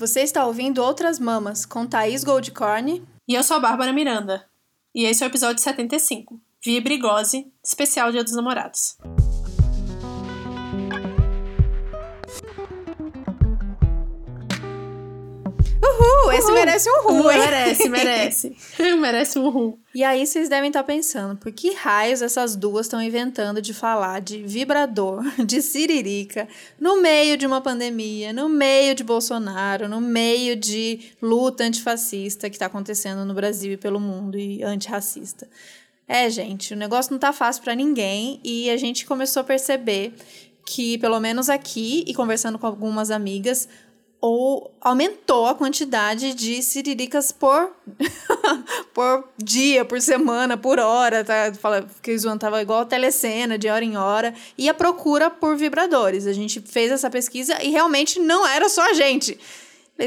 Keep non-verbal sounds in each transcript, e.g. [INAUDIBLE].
Você está ouvindo Outras Mamas com Thaís Goldcorn. E eu sou a Bárbara Miranda. E esse é o episódio 75, Via Brigose, especial Dia dos Namorados. Esse merece um ru? Merece, [LAUGHS] merece. [LAUGHS] merece um ru. E aí vocês devem estar pensando, por que raios essas duas estão inventando de falar de vibrador, [LAUGHS] de siririca, no meio de uma pandemia, no meio de Bolsonaro, no meio de luta antifascista que está acontecendo no Brasil e pelo mundo e antirracista? É, gente, o negócio não tá fácil para ninguém e a gente começou a perceber que, pelo menos aqui, e conversando com algumas amigas, ou aumentou a quantidade de siriricas por, [LAUGHS] por dia, por semana, por hora, tá? Fala que o tava igual a telecena, de hora em hora, e a procura por vibradores. A gente fez essa pesquisa e realmente não era só a gente.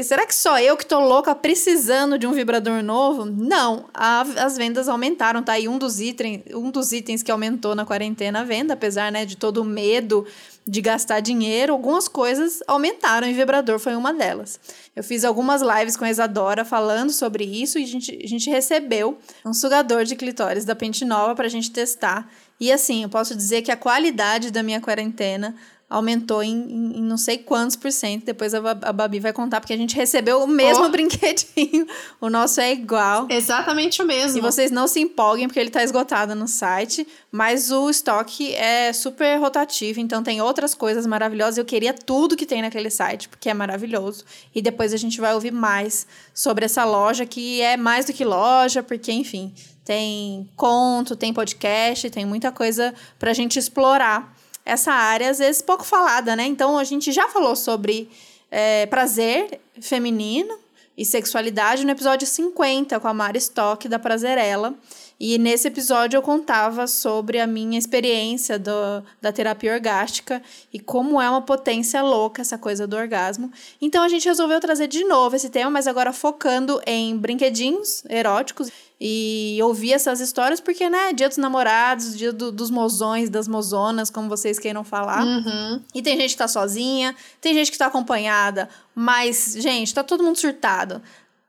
será que só eu que tô louca precisando de um vibrador novo? Não, a, as vendas aumentaram, tá aí um dos, itens, um dos itens que aumentou na quarentena a venda, apesar né, de todo o medo de gastar dinheiro, algumas coisas aumentaram e vibrador foi uma delas. Eu fiz algumas lives com a Isadora falando sobre isso e a gente, a gente recebeu um sugador de clitóris da Pente Nova para a gente testar. E assim, eu posso dizer que a qualidade da minha quarentena aumentou em, em, em, não sei quantos por cento. Depois a, a Babi vai contar, porque a gente recebeu o mesmo oh. [LAUGHS] brinquedinho. O nosso é igual. Exatamente o mesmo. E vocês não se empolguem, porque ele está esgotado no site. Mas o estoque é super rotativo, então tem outras coisas maravilhosas. Eu queria tudo que tem naquele site, porque é maravilhoso. E depois a gente vai ouvir mais sobre essa loja, que é mais do que loja, porque, enfim, tem conto, tem podcast, tem muita coisa para a gente explorar essa área, às vezes pouco falada, né? Então a gente já falou sobre é, prazer feminino e sexualidade no episódio 50 com a Mari Stock da Prazerela. E nesse episódio eu contava sobre a minha experiência do, da terapia orgástica e como é uma potência louca essa coisa do orgasmo. Então a gente resolveu trazer de novo esse tema, mas agora focando em brinquedinhos eróticos e ouvir essas histórias, porque, né, dia dos namorados, dia do, dos mozões, das mozonas, como vocês queiram falar. Uhum. E tem gente que tá sozinha, tem gente que tá acompanhada, mas, gente, tá todo mundo surtado.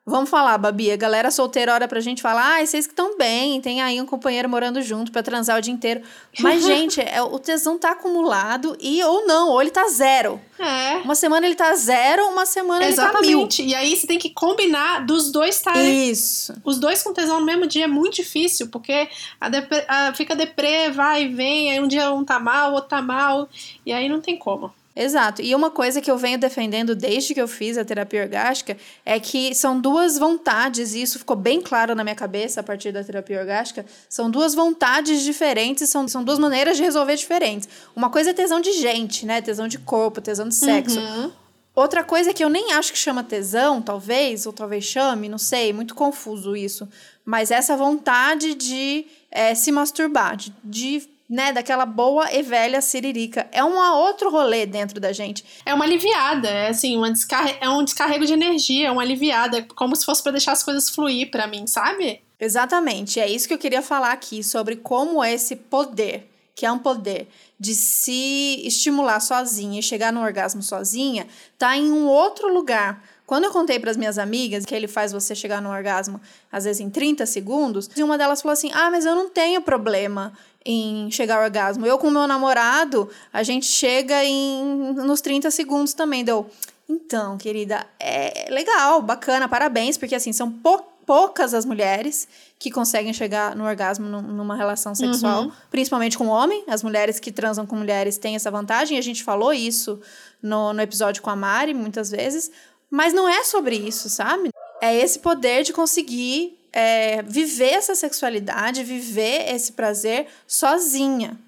Vamos falar, Babi. A galera solteira olha pra gente e fala: ah, vocês que estão bem, tem aí um companheiro morando junto pra transar o dia inteiro. [LAUGHS] Mas, gente, é, o tesão tá acumulado e ou não, ou ele tá zero. É. Uma semana ele tá zero, uma semana Exatamente. ele tá mil. E aí você tem que combinar dos dois estarem. Isso. Os dois com tesão no mesmo dia é muito difícil, porque a depre, a, fica deprê, vai e vem, aí um dia um tá mal, o outro tá mal, e aí não tem como. Exato. E uma coisa que eu venho defendendo desde que eu fiz a terapia orgástica é que são duas vontades, e isso ficou bem claro na minha cabeça a partir da terapia orgástica. São duas vontades diferentes, são, são duas maneiras de resolver diferentes. Uma coisa é tesão de gente, né? Tesão de corpo, tesão de sexo. Uhum. Outra coisa que eu nem acho que chama tesão, talvez, ou talvez chame, não sei, muito confuso isso. Mas essa vontade de é, se masturbar, de, de né, daquela boa e velha siririca. É um outro rolê dentro da gente. É uma aliviada, é assim, uma descarre... é um descarrego de energia, é uma aliviada, como se fosse para deixar as coisas fluir para mim, sabe? Exatamente, é isso que eu queria falar aqui sobre como esse poder, que é um poder de se estimular sozinha e chegar no orgasmo sozinha, tá em um outro lugar. Quando eu contei para as minhas amigas que ele faz você chegar no orgasmo às vezes em 30 segundos, uma delas falou assim: "Ah, mas eu não tenho problema em chegar ao orgasmo. Eu com meu namorado, a gente chega em, nos 30 segundos também. Deu. Então, querida, é legal, bacana, parabéns, porque assim, são pou, poucas as mulheres que conseguem chegar no orgasmo numa relação sexual, uhum. principalmente com homem. As mulheres que transam com mulheres têm essa vantagem, a gente falou isso no, no episódio com a Mari muitas vezes, mas não é sobre isso, sabe? É esse poder de conseguir é, viver essa sexualidade, viver esse prazer sozinha.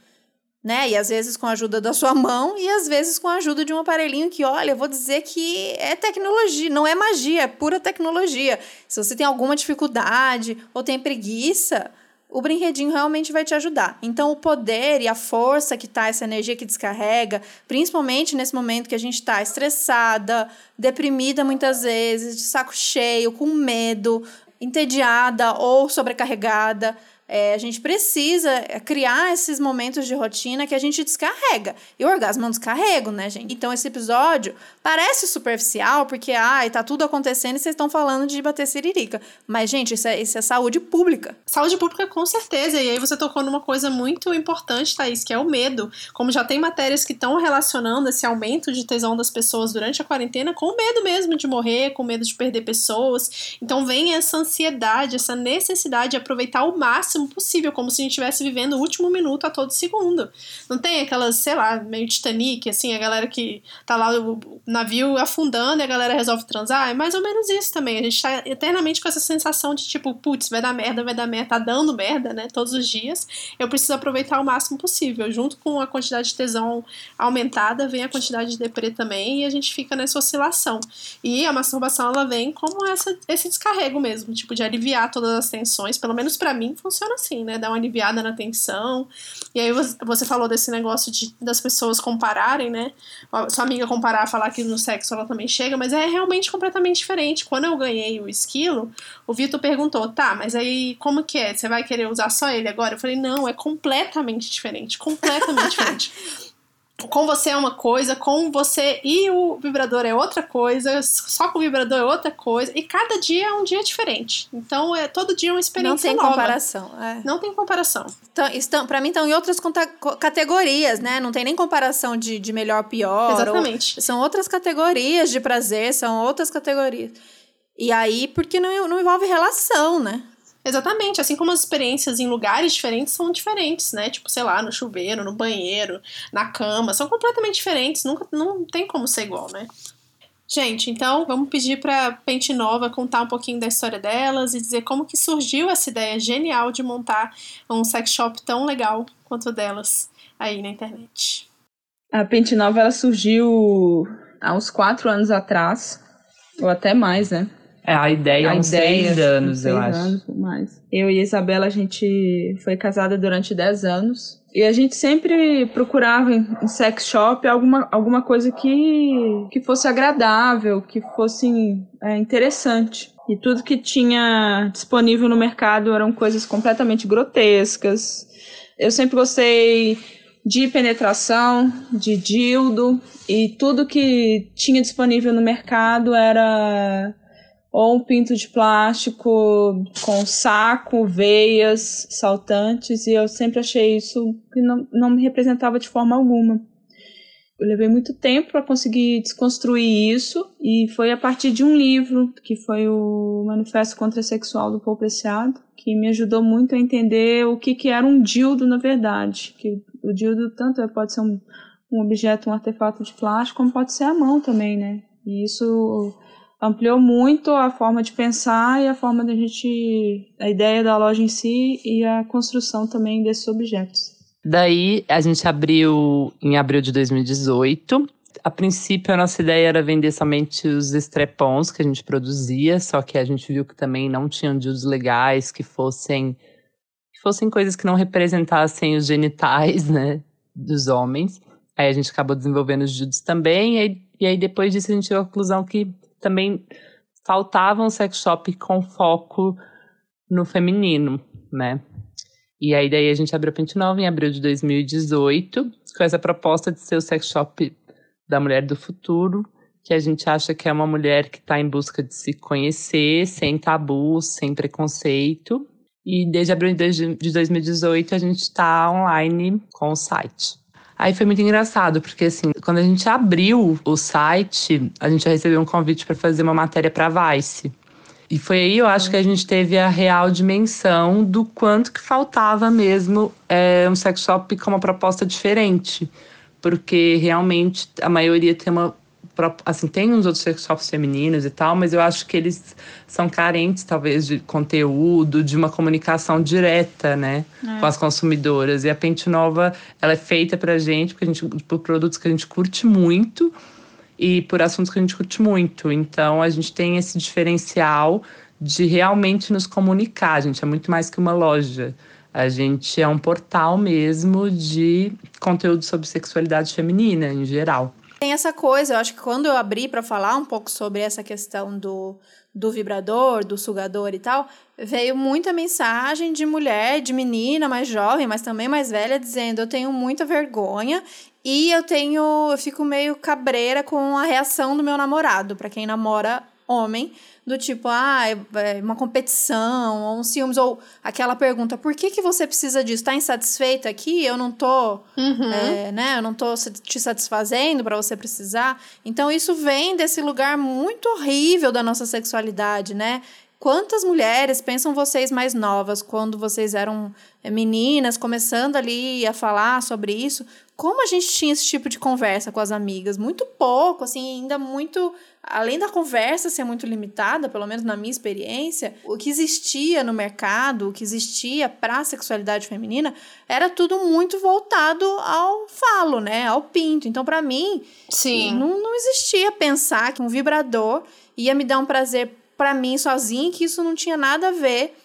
Né? E às vezes com a ajuda da sua mão e às vezes com a ajuda de um aparelhinho que, olha, eu vou dizer que é tecnologia, não é magia, é pura tecnologia. Se você tem alguma dificuldade ou tem preguiça, o brinquedinho realmente vai te ajudar. Então, o poder e a força que tá, essa energia que descarrega, principalmente nesse momento que a gente está estressada, deprimida muitas vezes, de saco cheio, com medo, entediada ou sobrecarregada, É, a gente precisa criar esses momentos de rotina que a gente descarrega. E o orgasmo é um descarrego, né, gente? Então, esse episódio parece superficial, porque, ai, tá tudo acontecendo e vocês estão falando de bater siririca. Mas, gente, isso é, isso é saúde pública. Saúde pública, com certeza. E aí você tocou numa coisa muito importante, Thaís, que é o medo. Como já tem matérias que estão relacionando esse aumento de tesão das pessoas durante a quarentena com medo mesmo de morrer, com medo de perder pessoas. Então, vem essa ansiedade, essa necessidade de aproveitar o máximo máximo possível, como se a gente estivesse vivendo o último minuto a todo segundo. Não tem aquelas, sei lá, meio Titanic, assim, a galera que tá lá o navio afundando e a galera resolve transar. É mais ou menos isso também. A gente tá eternamente com essa sensação de tipo, putz, vai dar merda, vai dar merda, tá dando merda, né, todos os dias. Eu preciso aproveitar o máximo possível. Junto com a quantidade de tesão aumentada, vem a quantidade de deprê também e a gente fica nessa oscilação. E a masturbação, ela vem como essa, esse descarrego mesmo, tipo, de aliviar todas as tensões. Pelo menos para mim funciona funciona assim, né? Dá uma aliviada na tensão. E aí você falou desse negócio de, das pessoas compararem, né? Sua amiga comparar, falar que no sexo ela também chega, mas é realmente completamente diferente. Quando eu ganhei o esquilo, o Vitor perguntou, tá, mas aí como que é? Você vai querer usar só ele agora? Eu falei, não, é completamente diferente, completamente [LAUGHS] diferente. Com você é uma coisa, com você e o vibrador é outra coisa, só com o vibrador é outra coisa, e cada dia é um dia diferente. Então, é todo dia é uma experiência Não tem nova. comparação. É. Não tem comparação. Então, estão, para mim, estão em outras categorias, né? Não tem nem comparação de, de melhor pior. Exatamente. Ou, são outras categorias de prazer, são outras categorias. E aí, porque não, não envolve relação, né? Exatamente, assim como as experiências em lugares diferentes são diferentes, né? Tipo, sei lá, no chuveiro, no banheiro, na cama, são completamente diferentes, nunca não tem como ser igual, né? Gente, então vamos pedir para Pente Nova contar um pouquinho da história delas e dizer como que surgiu essa ideia genial de montar um sex shop tão legal quanto delas aí na internet. A Pente Nova ela surgiu há uns quatro anos atrás, ou até mais, né? É, a ideia há uns ideia, seis anos, eu acho. Anos, mais. Eu e a Isabela, a gente foi casada durante dez anos. E a gente sempre procurava em sex shop alguma, alguma coisa que, que fosse agradável, que fosse é, interessante. E tudo que tinha disponível no mercado eram coisas completamente grotescas. Eu sempre gostei de penetração, de dildo, e tudo que tinha disponível no mercado era ou um pinto de plástico com saco, veias, saltantes, e eu sempre achei isso que não, não me representava de forma alguma. Eu levei muito tempo para conseguir desconstruir isso, e foi a partir de um livro, que foi o Manifesto Contra Sexual do Paul Preciado, que me ajudou muito a entender o que, que era um dildo na verdade. Que o dildo tanto pode ser um, um objeto, um artefato de plástico, como pode ser a mão também, né? E isso ampliou muito a forma de pensar e a forma da gente. a ideia da loja em si e a construção também desses objetos. Daí a gente abriu em abril de 2018. A princípio, a nossa ideia era vender somente os estrepons que a gente produzia, só que a gente viu que também não tinham dildos legais que fossem que fossem coisas que não representassem os genitais, né, dos homens. Aí a gente acabou desenvolvendo os dildos também, e aí, e aí depois disso a gente chegou à conclusão que também faltava um sex shop com foco no feminino, né? E aí daí a gente abriu a Pente Nova em abril de 2018, com essa proposta de ser o sex shop da mulher do futuro, que a gente acha que é uma mulher que está em busca de se conhecer, sem tabus, sem preconceito. E desde abril de 2018 a gente está online com o site. Aí foi muito engraçado, porque assim, quando a gente abriu o site, a gente já recebeu um convite para fazer uma matéria para Vice. E foi aí, eu acho que a gente teve a real dimensão do quanto que faltava mesmo é, um sex shop com uma proposta diferente. Porque realmente a maioria tem uma assim, tem uns outros sexuais femininos e tal, mas eu acho que eles são carentes, talvez, de conteúdo, de uma comunicação direta, né, é. com as consumidoras. E a Pente Nova, ela é feita pra gente, porque a gente, por produtos que a gente curte muito e por assuntos que a gente curte muito. Então, a gente tem esse diferencial de realmente nos comunicar. A gente é muito mais que uma loja. A gente é um portal mesmo de conteúdo sobre sexualidade feminina, em geral. Tem essa coisa, eu acho que quando eu abri para falar um pouco sobre essa questão do, do vibrador, do sugador e tal, veio muita mensagem de mulher, de menina mais jovem, mas também mais velha, dizendo: eu tenho muita vergonha e eu tenho. Eu fico meio cabreira com a reação do meu namorado, para quem namora homem, do tipo, ah, é uma competição, ou um ciúmes, ou aquela pergunta, por que, que você precisa disso? Tá insatisfeita aqui? Eu não tô, uhum. é, né, eu não tô te satisfazendo para você precisar. Então, isso vem desse lugar muito horrível da nossa sexualidade, né? Quantas mulheres pensam vocês mais novas, quando vocês eram é, meninas, começando ali a falar sobre isso? Como a gente tinha esse tipo de conversa com as amigas? Muito pouco, assim, ainda muito. Além da conversa ser muito limitada, pelo menos na minha experiência, o que existia no mercado, o que existia para a sexualidade feminina, era tudo muito voltado ao falo, né? Ao pinto. Então, para mim, Sim. Não, não existia pensar que um vibrador ia me dar um prazer para mim sozinha que isso não tinha nada a ver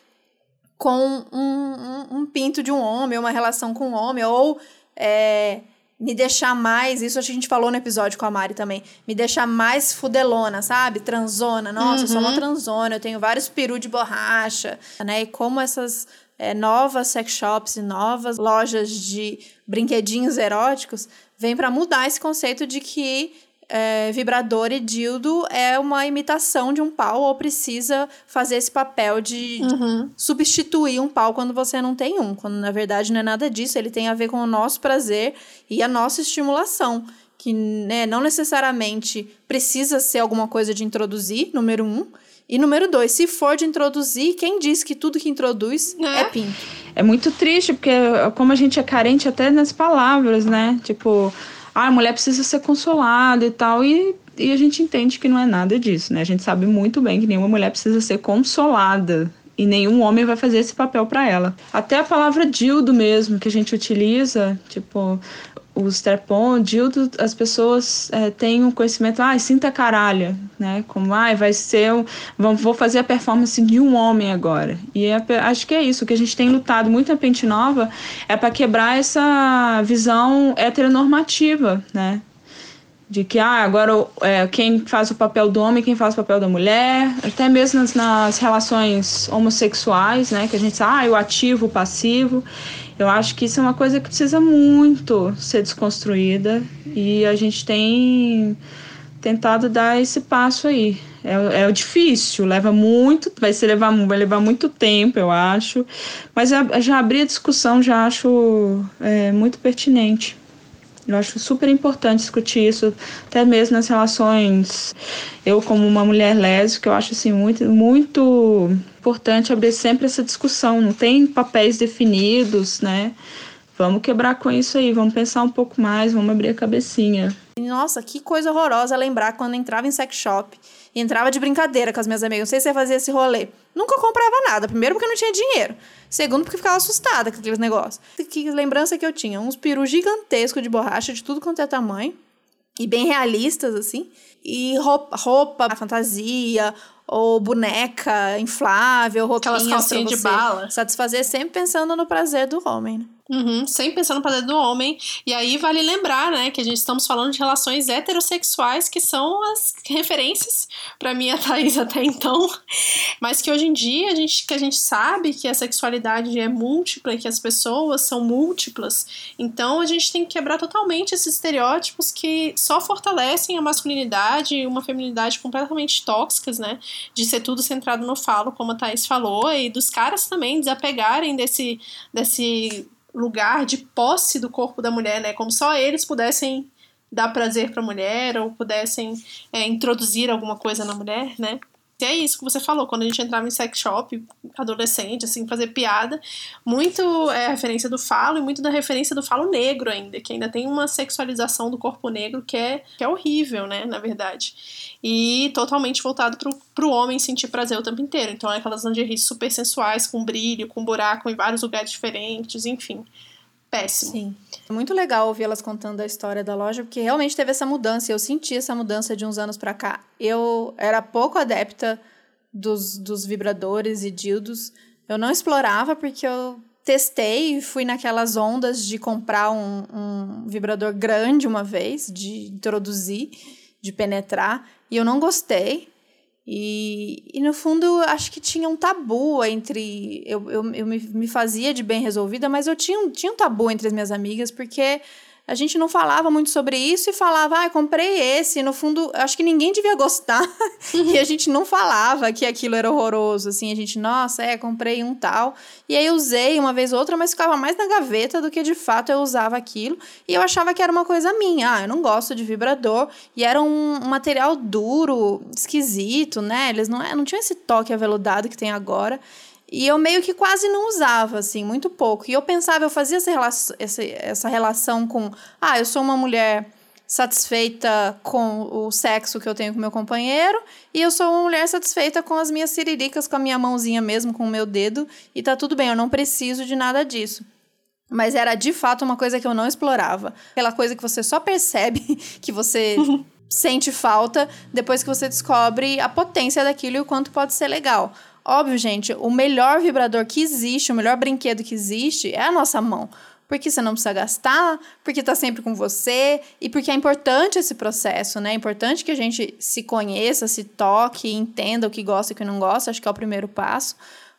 com um, um, um, pinto de um homem, uma relação com um homem, ou é, me deixar mais, isso a gente falou no episódio com a Mari também, me deixar mais fudelona, sabe? Transona. Nossa, uhum. eu sou uma uhum. transona, eu tenho vários peru de borracha, né? E como essas é, novas sex shops e novas lojas de brinquedinhos eróticos vêm para mudar esse conceito de que é, vibrador e dildo é uma imitação de um pau ou precisa fazer esse papel de, uhum. substituir um pau quando você não tem um. Quando na verdade não é nada disso, ele tem a ver com o nosso prazer e a nossa estimulação. Que né, não necessariamente precisa ser alguma coisa de introduzir, número um. E número dois, se for de introduzir, quem diz que tudo que introduz é, é pinto? É muito triste, porque como a gente é carente até nas palavras, né? Tipo, ah, a mulher precisa ser consolada e tal, e, e a gente entende que não é nada disso, né? A gente sabe muito bem que nenhuma mulher precisa ser consolada e nenhum homem vai fazer esse papel para ela. Até a palavra dildo mesmo que a gente utiliza, tipo, o strap-on, dildo, as pessoas é, têm um conhecimento, ah, sinta caralho, né? Como, ah, vai ser, um, vou fazer a performance de um homem agora. E é, acho que é isso, que a gente tem lutado muito na Pente Nova é para quebrar essa visão heteronormativa, né? De que, ah, agora é, quem faz o papel do homem, quem faz o papel da mulher, até mesmo nas, nas relações homossexuais, né? Que a gente ah, o ativo, o passivo. Eu acho que isso é uma coisa que precisa muito ser desconstruída e a gente tem tentado dar esse passo aí. É, é difícil, leva muito, vai ser levar, vai levar muito tempo, eu acho. Mas já abrir a discussão já acho é, muito pertinente. Eu acho super importante discutir isso, até mesmo nas relações. Eu, como uma mulher lésbica, eu acho assim, muito, muito importante abrir sempre essa discussão. Não tem papéis definidos, né? Vamos quebrar com isso aí, vamos pensar um pouco mais, vamos abrir a cabecinha. Nossa, que coisa horrorosa lembrar quando entrava em sex shop e entrava de brincadeira com as minhas amigas. Não sei se você fazia esse rolê. Nunca comprava nada. Primeiro, porque não tinha dinheiro. Segundo, porque ficava assustada com aqueles negócios. Que lembrança que eu tinha? Uns perus gigantescos de borracha, de tudo quanto é tamanho. E bem realistas, assim. E roupa, roupa fantasia, ou boneca inflável, roupinhas Aquelas calcinhas de bala. Satisfazer sempre pensando no prazer do homem, né? Uhum, sempre pensando no prazer do homem. E aí vale lembrar, né, que a gente estamos falando de relações heterossexuais, que são as referências para mim a Thaís até então. Mas que hoje em dia a gente, que a gente sabe que a sexualidade é múltipla e que as pessoas são múltiplas. Então a gente tem que quebrar totalmente esses estereótipos que só fortalecem a masculinidade e uma feminilidade completamente tóxicas, né? De ser tudo centrado no falo, como a Thaís falou, e dos caras também desapegarem desse. desse lugar de posse do corpo da mulher, né? Como só eles pudessem dar prazer para a mulher ou pudessem é, introduzir alguma coisa na mulher, né? E é isso que você falou, quando a gente entrava em sex shop, adolescente, assim, fazer piada, muito é referência do falo e muito da referência do falo negro ainda, que ainda tem uma sexualização do corpo negro que é, que é horrível, né, na verdade. E totalmente voltado pro, pro homem sentir prazer o tempo inteiro. Então é aquelas lingeries super sensuais, com brilho, com buraco em vários lugares diferentes, enfim péssimo. Sim. É muito legal ouvir elas contando a história da loja, porque realmente teve essa mudança. Eu senti essa mudança de uns anos para cá. Eu era pouco adepta dos, dos vibradores e dildos. Eu não explorava porque eu testei, fui naquelas ondas de comprar um, um vibrador grande uma vez, de introduzir, de penetrar, e eu não gostei. E, e no fundo, acho que tinha um tabu entre. Eu, eu, eu me, me fazia de bem resolvida, mas eu tinha, tinha um tabu entre as minhas amigas, porque a gente não falava muito sobre isso e falava, ah, comprei esse. No fundo, acho que ninguém devia gostar. [LAUGHS] e a gente não falava que aquilo era horroroso. Assim, a gente, nossa, é, comprei um tal. E aí usei uma vez ou outra, mas ficava mais na gaveta do que de fato eu usava aquilo. E eu achava que era uma coisa minha. Ah, eu não gosto de vibrador. E era um, um material duro, esquisito, né? Eles não, é, não tinham esse toque aveludado que tem agora. E eu meio que quase não usava, assim, muito pouco. E eu pensava, eu fazia essa relação, essa, essa relação com, ah, eu sou uma mulher satisfeita com o sexo que eu tenho com meu companheiro e eu sou uma mulher satisfeita com as minhas ciriricas, com a minha mãozinha mesmo, com o meu dedo, e tá tudo bem, eu não preciso de nada disso. Mas era de fato uma coisa que eu não explorava. Aquela coisa que você só percebe [LAUGHS] que você [LAUGHS] sente falta depois que você descobre a potência daquilo e o quanto pode ser legal. Óbvio, gente, o melhor vibrador que existe, o melhor brinquedo que existe é a nossa mão. Porque você não precisa gastar, porque está sempre com você e porque é importante esse processo, né? É importante que a gente se conheça, se toque, entenda o que gosta e o que não gosta, acho que é o primeiro passo.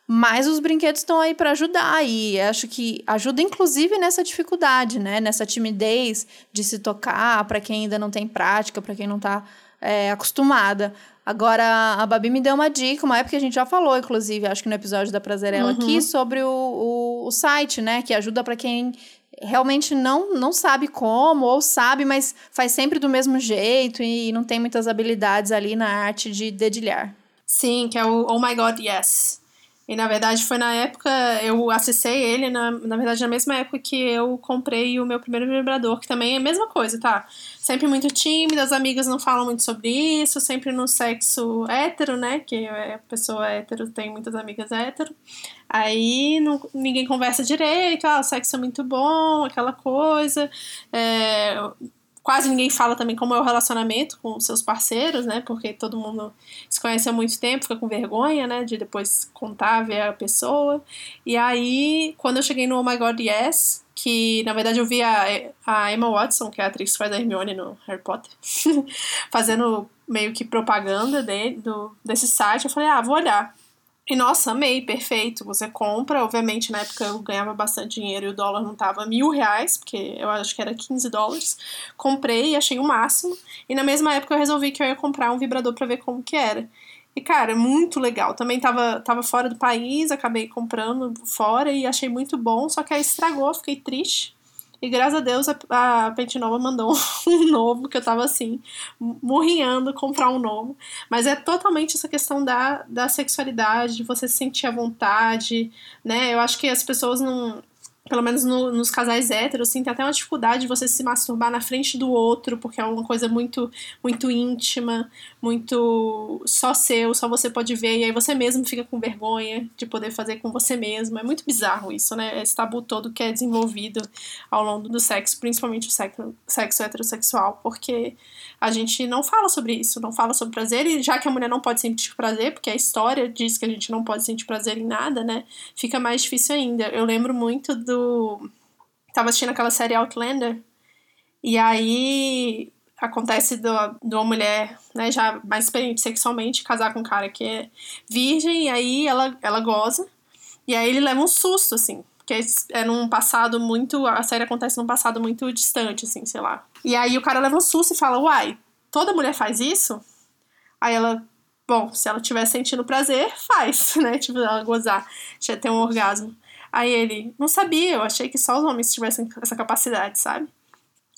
Mas os brinquedos estão aí para ajudar e acho que ajuda inclusive nessa dificuldade, né? Nessa timidez de se tocar, para quem ainda não tem prática, para quem não está é, acostumada. Agora, a Babi me deu uma dica, uma época que a gente já falou, inclusive, acho que no episódio da Prazerela uhum. aqui, sobre o, o, o site, né? Que ajuda para quem realmente não, não sabe como, ou sabe, mas faz sempre do mesmo jeito e não tem muitas habilidades ali na arte de dedilhar. Sim, que é o Oh My God Yes. E na verdade foi na época, eu acessei ele, na, na verdade na mesma época que eu comprei o meu primeiro vibrador, que também é a mesma coisa, tá? Sempre muito tímida, as amigas não falam muito sobre isso, sempre no sexo hétero, né? Que a pessoa hétero tem muitas amigas hétero. Aí não, ninguém conversa direito, ah, o sexo é muito bom, aquela coisa. É, Quase ninguém fala também como é o relacionamento com seus parceiros, né? Porque todo mundo se conhece há muito tempo, fica com vergonha, né? De depois contar, ver a pessoa. E aí, quando eu cheguei no Oh My God Yes, que na verdade eu vi a, a Emma Watson, que é a atriz que faz a Hermione no Harry Potter, [LAUGHS] fazendo meio que propaganda dele, do, desse site, eu falei, ah, vou olhar. E nossa, amei, perfeito. Você compra, obviamente na época eu ganhava bastante dinheiro e o dólar não tava mil reais, porque eu acho que era 15 dólares. Comprei e achei o máximo. E na mesma época eu resolvi que eu ia comprar um vibrador para ver como que era. E cara, muito legal. Também tava, tava fora do país, acabei comprando fora e achei muito bom, só que aí estragou, fiquei triste. E graças a Deus a, a Pente Nova mandou [LAUGHS] um novo, que eu tava assim, morrinhando comprar um novo. Mas é totalmente essa questão da, da sexualidade, de você se sentir à vontade, né? Eu acho que as pessoas não pelo menos no, nos casais héteros, assim, tem até uma dificuldade de você se masturbar na frente do outro, porque é uma coisa muito, muito íntima, muito só seu, só você pode ver, e aí você mesmo fica com vergonha de poder fazer com você mesmo. É muito bizarro isso, né? Esse tabu todo que é desenvolvido ao longo do sexo, principalmente o sexo, sexo heterossexual, porque a gente não fala sobre isso, não fala sobre prazer, e já que a mulher não pode sentir prazer, porque a história diz que a gente não pode sentir prazer em nada, né? Fica mais difícil ainda. Eu lembro muito do. Tava assistindo aquela série Outlander, e aí acontece do, de uma mulher, né, já mais experiente sexualmente, casar com um cara que é virgem, e aí ela, ela goza, e aí ele leva um susto, assim, porque é num passado muito. A série acontece num passado muito distante, assim, sei lá. E aí o cara leva um susto e fala: Uai, toda mulher faz isso? Aí ela. Bom, se ela estiver sentindo prazer, faz, [LAUGHS] né? Tipo, ela gozar, ter um orgasmo. Aí ele, não sabia, eu achei que só os homens tivessem essa capacidade, sabe?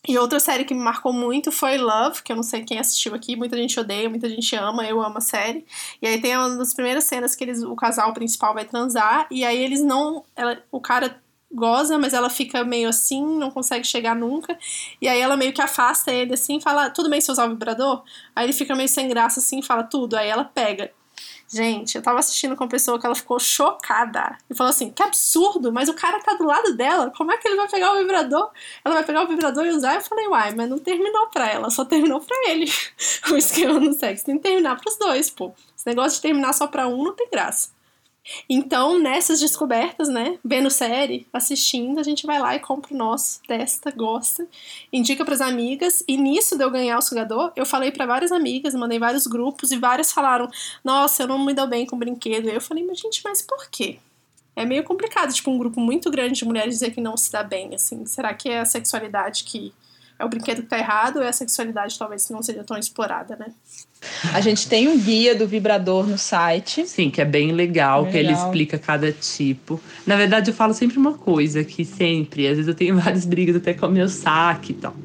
E outra série que me marcou muito foi Love, que eu não sei quem assistiu aqui, muita gente odeia, muita gente ama, eu amo a série. E aí tem uma das primeiras cenas que eles, o casal principal vai transar, e aí eles não. Ela, o cara goza, mas ela fica meio assim, não consegue chegar nunca. E aí ela meio que afasta ele assim, fala: Tudo bem se usar o vibrador? Aí ele fica meio sem graça assim, fala tudo. Aí ela pega. Gente, eu tava assistindo com uma pessoa que ela ficou chocada. E falou assim: que absurdo, mas o cara tá do lado dela, como é que ele vai pegar o vibrador? Ela vai pegar o vibrador e usar? Eu falei: uai, mas não terminou pra ela, só terminou pra ele. [LAUGHS] o esquema no sexo tem que terminar pros dois, pô. Esse negócio de terminar só pra um não tem graça. Então, nessas descobertas, né, vendo série, assistindo, a gente vai lá e compra o nosso, testa, gosta, indica para as amigas. E nisso de eu ganhar o sugador, eu falei para várias amigas, mandei vários grupos e várias falaram: "Nossa, eu não me dou bem com brinquedo". Eu falei: "Mas gente, mas por quê?" É meio complicado, tipo, um grupo muito grande de mulheres dizer que não se dá bem, assim. Será que é a sexualidade que é o brinquedo que tá errado ou é a sexualidade talvez não seja tão explorada, né? A gente tem um guia do vibrador no site. Sim, que é bem legal, que ele explica cada tipo. Na verdade, eu falo sempre uma coisa, que sempre, às vezes eu tenho [LAUGHS] várias brigas até com o meu saque e tal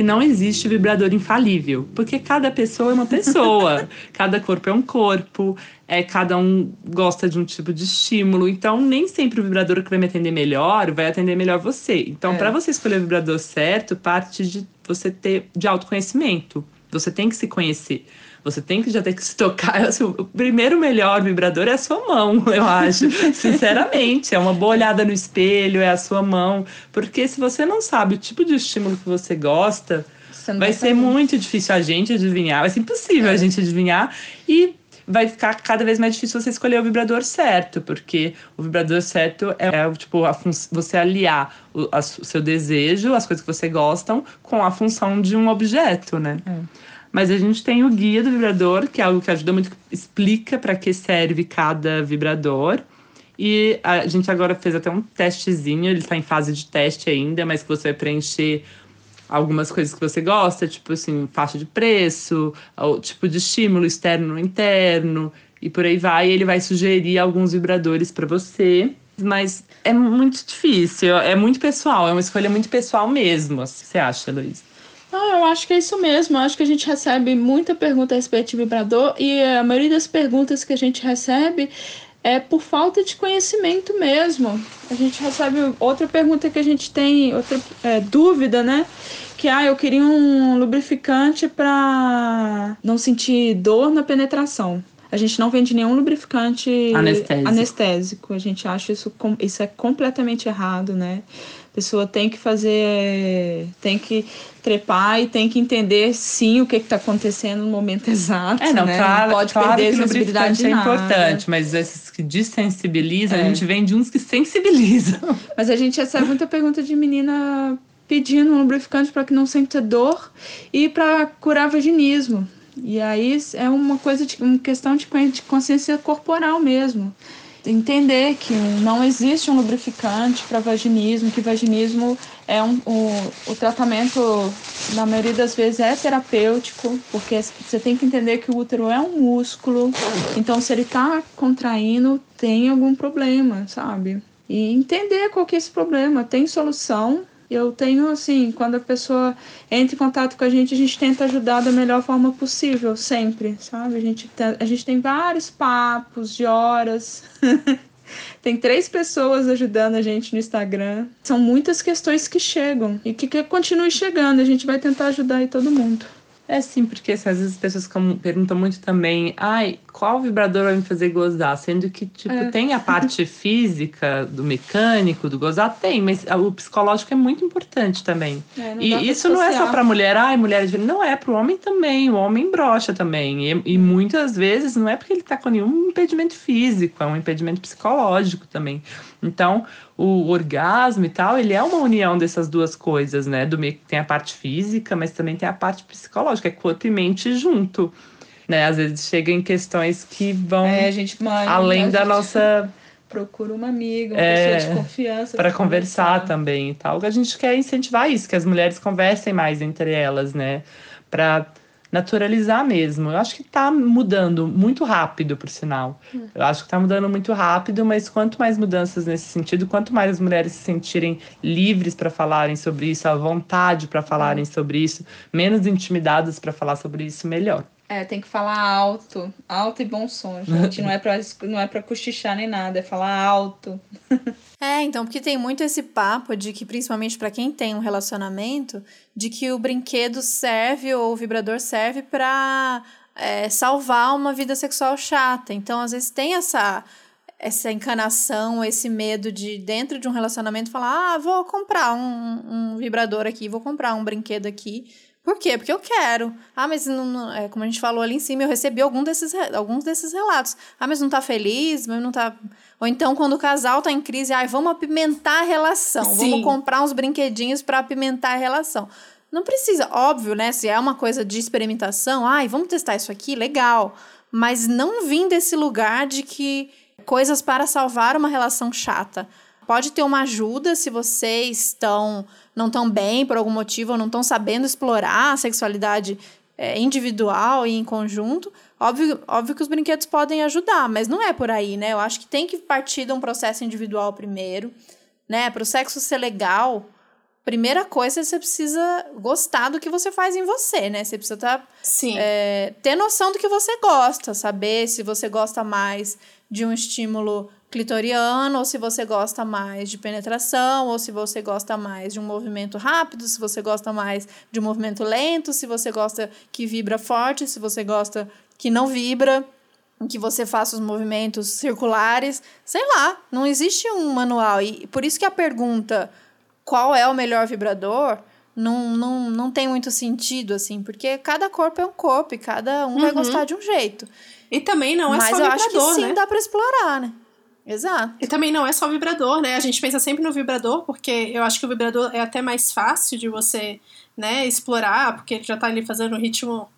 que não existe vibrador infalível, porque cada pessoa é uma pessoa, [LAUGHS] cada corpo é um corpo, é cada um gosta de um tipo de estímulo, então nem sempre o vibrador que vai me atender melhor vai atender melhor você. Então, é. para você escolher o vibrador certo, parte de você ter de autoconhecimento. Você tem que se conhecer. Você tem que já ter que se tocar. [LAUGHS] Assim, o primeiro melhor vibrador é a sua mão, [LAUGHS] eu acho. Sinceramente, é uma boa olhada no espelho, é a sua mão. Porque se você não sabe o tipo de estímulo que você gosta, vai ser muito difícil a gente adivinhar. Vai ser impossível é. a gente adivinhar. E vai ficar cada vez mais difícil você escolher o vibrador certo, porque o vibrador certo é, é tipo você aliar o, a, o, seu desejo, as coisas que você gostam, com a função de um objeto, né? É. Mas a gente tem o guia do vibrador, que é algo que ajuda muito, explica para que serve cada vibrador. E a gente agora fez até um testezinho, ele está em fase de teste ainda, mas que você vai preencher algumas coisas que você gosta, tipo assim, faixa de preço, o tipo de estímulo externo ou interno, e por aí vai. E ele vai sugerir alguns vibradores para você. Mas é muito difícil, é muito pessoal, é uma escolha muito pessoal mesmo. Você acha, Luiz? Ah, eu acho que é isso mesmo. Eu acho que a gente recebe muita pergunta a respeito de vibrador e a maioria das perguntas que a gente recebe é por falta de conhecimento mesmo. A gente recebe outra pergunta que a gente tem, outra é, dúvida, né? Que ah, eu queria um lubrificante para não sentir dor na penetração. A gente não vende nenhum lubrificante anestésico. anestésico. A gente acha isso, isso é completamente errado, né? A pessoa tem que fazer, tem que trepar e tem que entender sim o que está acontecendo no momento [LAUGHS] exato. É, não, né? claro, não pode claro perder que a sensibilidade é importante, mas esses que desensibilizam, é. a gente vem de uns que sensibilizam. [LAUGHS] Mas a gente recebe muita pergunta de menina pedindo um lubrificante para que não sinta dor e para curar vaginismo. E aí é uma coisa de uma questão de consciência corporal mesmo entender que não existe um lubrificante para vaginismo, que vaginismo é um, o, o tratamento, na maioria das vezes, é terapêutico, porque você tem que entender que o útero é um músculo, então se ele está contraindo, tem algum problema, sabe? E entender qual que é esse problema, tem solução, eu tenho, assim, quando a pessoa entra em contato com a gente, a gente tenta ajudar da melhor forma possível, sempre, sabe? A gente, tem, a gente tem vários papos de horas. [LAUGHS] tem três pessoas ajudando a gente no Instagram. São muitas questões que chegam e que, que continue chegando. A gente vai tentar ajudar aí todo mundo. É sim, porque assim, às vezes as pessoas perguntam muito também, ai, qual vibrador vai me fazer gozar? Sendo que, tipo, é. tem a parte [LAUGHS] física do mecânico, do gozar, tem, mas o psicológico é muito importante também. É, e isso não é só pra mulher, ai, mulher, não é pro homem também, o homem brocha também. E, e muitas vezes não é porque ele tá com nenhum impedimento físico, é um impedimento psicológico também. Então, o orgasmo e tal, ele é uma união dessas duas coisas, né? Do tem a parte física, mas também tem a parte psicológica, é corpo e mente junto. Né? Às vezes chega em questões que vão é, gente, mãe, além da nossa procura uma amiga, uma é, pessoa de confiança para conversar, conversar também e tal. A gente quer incentivar isso, que as mulheres conversem mais entre elas, né? Para naturalizar mesmo. Eu acho que está mudando muito rápido, por sinal. Hum. Eu acho que está mudando muito rápido, mas quanto mais mudanças nesse sentido, quanto mais as mulheres se sentirem livres para falarem sobre isso, à vontade para falarem hum. sobre isso, menos intimidadas para falar sobre isso, melhor. É, tem que falar alto, alto e bom som, gente. não é pra, não é pra cochichar nem nada, é falar alto. [LAUGHS] é, então, porque tem muito esse papo de que, principalmente para quem tem um relacionamento, de que o brinquedo serve ou o vibrador serve pra é, salvar uma vida sexual chata. Então, às vezes tem essa essa encanação, esse medo de, dentro de um relacionamento, falar: ah, vou comprar um, um vibrador aqui, vou comprar um brinquedo aqui Por quê? Porque eu quero. Ah, mas não, não, é, como a gente falou ali em cima, eu recebi algum desses, alguns desses relatos. Ah, mas não tá feliz, mas não tá. Ou então, quando o casal tá em crise, ah, vamos apimentar a relação. Sim. Vamos comprar uns brinquedinhos para apimentar a relação. Não precisa, óbvio, né? Se é uma coisa de experimentação, ai, vamos testar isso aqui, legal. Mas não vim desse lugar de que coisas para salvar uma relação chata. Pode ter uma ajuda se vocês estão não estão bem por algum motivo ou não estão sabendo explorar a sexualidade é, individual e em conjunto. Óbvio, óbvio que os brinquedos podem ajudar, mas não é por aí, né? Eu acho que tem que partir de um processo individual primeiro, né? Para o sexo ser legal, primeira coisa você precisa gostar do que você faz em você, né? Você precisa tá, Sim. é, ter noção do que você gosta, saber se você gosta mais de um estímulo clitoriano, ou se você gosta mais de penetração, ou se você gosta mais de um movimento rápido, se você gosta mais de um movimento lento, se você gosta que vibra forte, se você gosta que não vibra, que você faça os movimentos circulares, sei lá, não existe um manual. E por isso que a pergunta qual é o melhor vibrador não, não, não tem muito sentido, assim, porque cada corpo é um corpo e cada um vai Uhum. gostar de um jeito. E também não é Mas só eu vibrador, acho que sim, né? dá pra explorar, né? Exato. E também não é só vibrador, né? A gente pensa sempre no vibrador, porque eu acho que o vibrador é até mais fácil de você, né, explorar, porque ele já tá ali fazendo o ritmo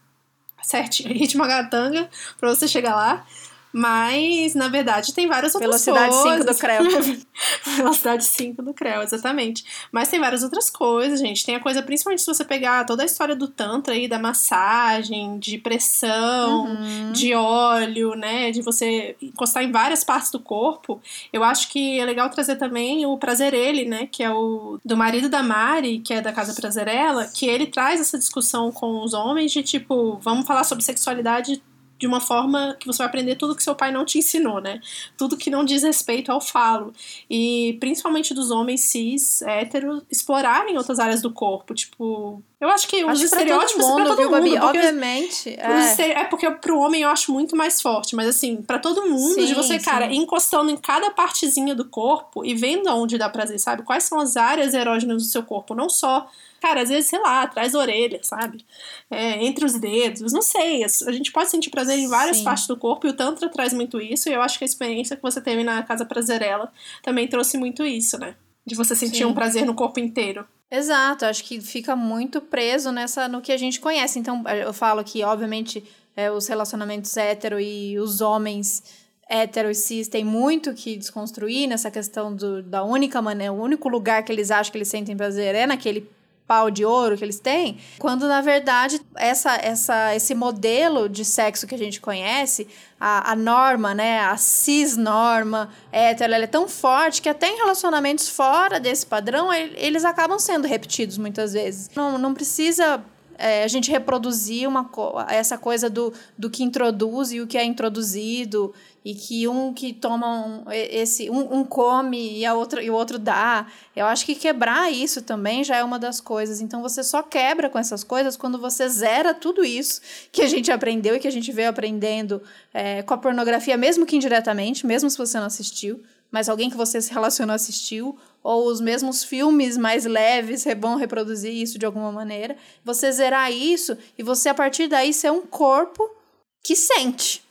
certinho, [LAUGHS] ritmo gatanga, pra você chegar lá. Mas, na verdade, tem várias outras Velocidade 5 coisas. do Creu. [LAUGHS] Velocidade 5 do Creu, exatamente. Mas tem várias outras coisas, gente. Tem a coisa, principalmente se você pegar toda a história do Tantra aí, da massagem, de pressão, Uhum. de óleo, né? De você encostar em várias partes do corpo. Eu acho que é legal trazer também o Prazer Ele, né? Que é o do marido da Mari, que é da Casa Prazerela, que ele traz essa discussão com os homens de tipo, vamos falar sobre sexualidade de uma forma que você vai aprender tudo que seu pai não te ensinou, né? Tudo que não diz respeito ao falo. E principalmente dos homens cis, héteros, explorarem outras áreas do corpo. Tipo, eu acho que os Acho todo estereótipos mundo, pra todo viu, Gabi? mundo, Obviamente. os É. É porque pro homem eu acho muito mais forte, mas assim, pra todo mundo, de Sim, você, cara, sim. encostando em cada partezinha do corpo e vendo aonde dá prazer, sabe? Quais são as áreas erógenas do seu corpo, não só. Cara, às vezes, sei lá, atrás da orelha, sabe? É, entre os dedos, não sei. A gente pode sentir prazer em várias Sim. partes do corpo e o Tantra traz muito isso. E eu acho que a experiência que você teve na Casa Prazerela também trouxe muito isso, né? De você sentir Sim. um prazer no corpo inteiro. Exato, acho que fica muito preso nessa no que a gente conhece. Então, eu falo que, obviamente, é, os relacionamentos hétero e os homens hétero e cis têm muito que desconstruir nessa questão do, da única maneira, o único lugar que eles acham que eles sentem prazer é naquele pau de ouro que eles têm, quando na verdade essa, essa, esse modelo de sexo que a gente conhece, a, a norma, né, a cis norma hétero, ela é tão forte que até em relacionamentos fora desse padrão, ele- eles acabam sendo repetidos muitas vezes. Não, não precisa é, a gente reproduzir uma essa coisa do, do que introduz e o que é introduzido e que um que toma um, esse um, um come e a outra e o outro dá. Eu acho que quebrar isso também já é uma das coisas. Então você só quebra com essas coisas quando você zera tudo isso que a gente aprendeu e que a gente veio aprendendo é, com a pornografia mesmo que indiretamente mesmo se você não assistiu mas alguém que você se relacionou assistiu, ou os mesmos filmes mais leves vão reproduzir isso de alguma maneira. Você zerar isso e você, a partir daí, ser um corpo que sente.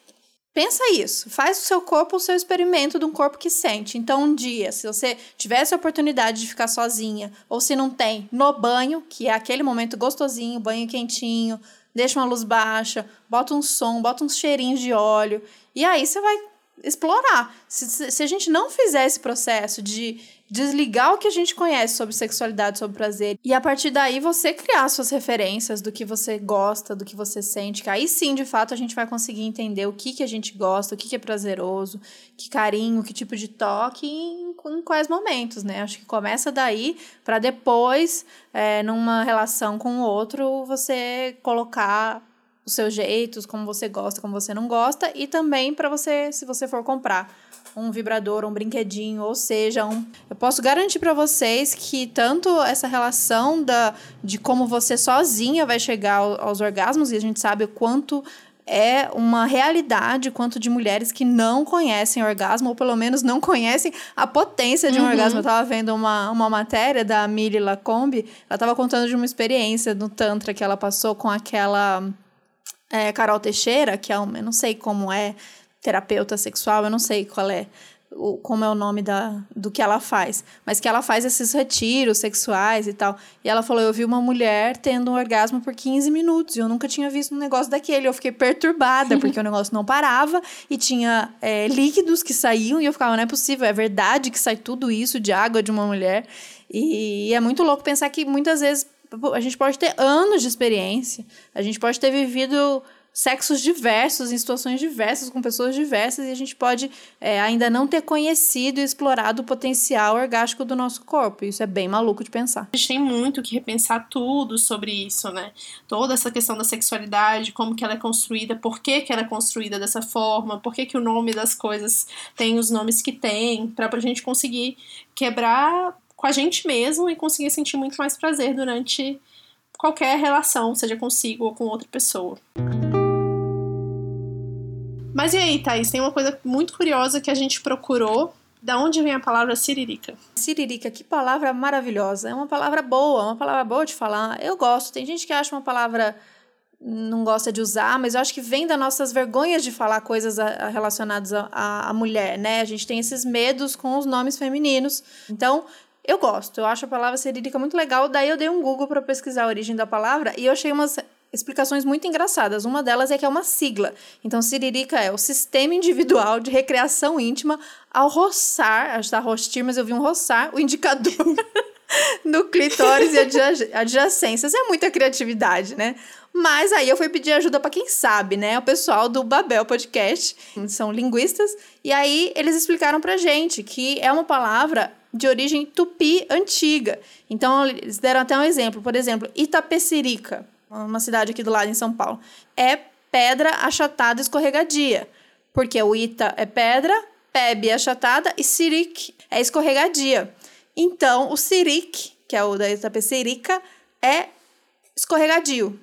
Pensa isso. Faz o seu corpo o seu experimento de um corpo que sente. Então, um dia, se você tivesse a oportunidade de ficar sozinha, ou se não tem, no banho, que é aquele momento gostosinho, banho quentinho, deixa uma luz baixa, bota um som, bota uns cheirinhos de óleo, e aí você vai explorar. Se, se, a gente não fizer esse processo de desligar o que a gente conhece sobre sexualidade, sobre prazer, e a partir daí você criar suas referências do que você gosta, do que você sente, que aí sim, de fato, a gente vai conseguir entender o que, que a gente gosta, o que, que é prazeroso, que carinho, que tipo de toque e em, em quais momentos, né? Acho que começa daí para depois, é, numa relação com o outro, você colocar os seus jeitos, como você gosta, como você não gosta, e também para você, se você for comprar um vibrador, um brinquedinho, ou seja, um, eu posso garantir para vocês que tanto essa relação da de como você sozinha vai chegar ao, aos orgasmos e a gente sabe o quanto é uma realidade quanto de mulheres que não conhecem orgasmo, ou pelo menos não conhecem a potência de um uhum. orgasmo. Eu tava vendo uma, uma matéria da Mili Lacombe, ela tava contando de uma experiência no Tantra que ela passou com aquela é, Carol Teixeira, que é uma, eu não sei como é, terapeuta sexual, eu não sei qual é o, como é o nome da, do que ela faz, mas que ela faz esses retiros sexuais e tal. E ela falou: Eu vi uma mulher tendo um orgasmo por 15 minutos e eu nunca tinha visto um negócio daquele. Eu fiquei perturbada, porque o negócio não parava e tinha é, líquidos que saíam e eu ficava: Não é possível, é verdade que sai tudo isso de água de uma mulher. E, e é muito louco pensar que muitas vezes a gente pode ter anos de experiência, a gente pode ter vivido sexos diversos, em situações diversas, com pessoas diversas, e a gente pode é, ainda não ter conhecido e explorado o potencial orgástico do nosso corpo. Isso é bem maluco de pensar. A gente tem muito que repensar tudo sobre isso, né? Toda essa questão da sexualidade, como que ela é construída, por que, que ela é construída dessa forma, por que, que o nome das coisas tem os nomes que tem, para a gente conseguir quebrar com a gente mesmo e conseguir sentir muito mais prazer durante qualquer relação, seja consigo ou com outra pessoa. Mas e aí, Thaís? Tem uma coisa muito curiosa que a gente procurou. Da onde vem a palavra siririca? Siririca, que palavra maravilhosa. É uma palavra boa, uma palavra boa de falar. Eu gosto. Tem gente que acha uma palavra não gosta de usar, mas eu acho que vem das nossas vergonhas de falar coisas relacionadas à mulher, né? A gente tem esses medos com os nomes femininos. Então, eu gosto. Eu acho a palavra cirílica muito legal. Daí eu dei um Google para pesquisar a origem da palavra e eu achei umas explicações muito engraçadas. Uma delas é que é uma sigla. Então, Siririca é o sistema individual de recreação íntima ao roçar, acho que tá rostir, mas eu vi um roçar, o indicador [LAUGHS] no clitóris e adjacências. É muita criatividade, né? Mas aí eu fui pedir ajuda para quem sabe, né? O pessoal do Babel Podcast, são linguistas, e aí eles explicaram pra gente que é uma palavra de origem tupi antiga. Então eles deram até um exemplo, por exemplo, Itapecerica uma cidade aqui do lado em São Paulo, é pedra achatada escorregadia. Porque o Ita é pedra, Peb é achatada e Siric é escorregadia. Então, o Siric, que é o da Itapecerica, é escorregadio.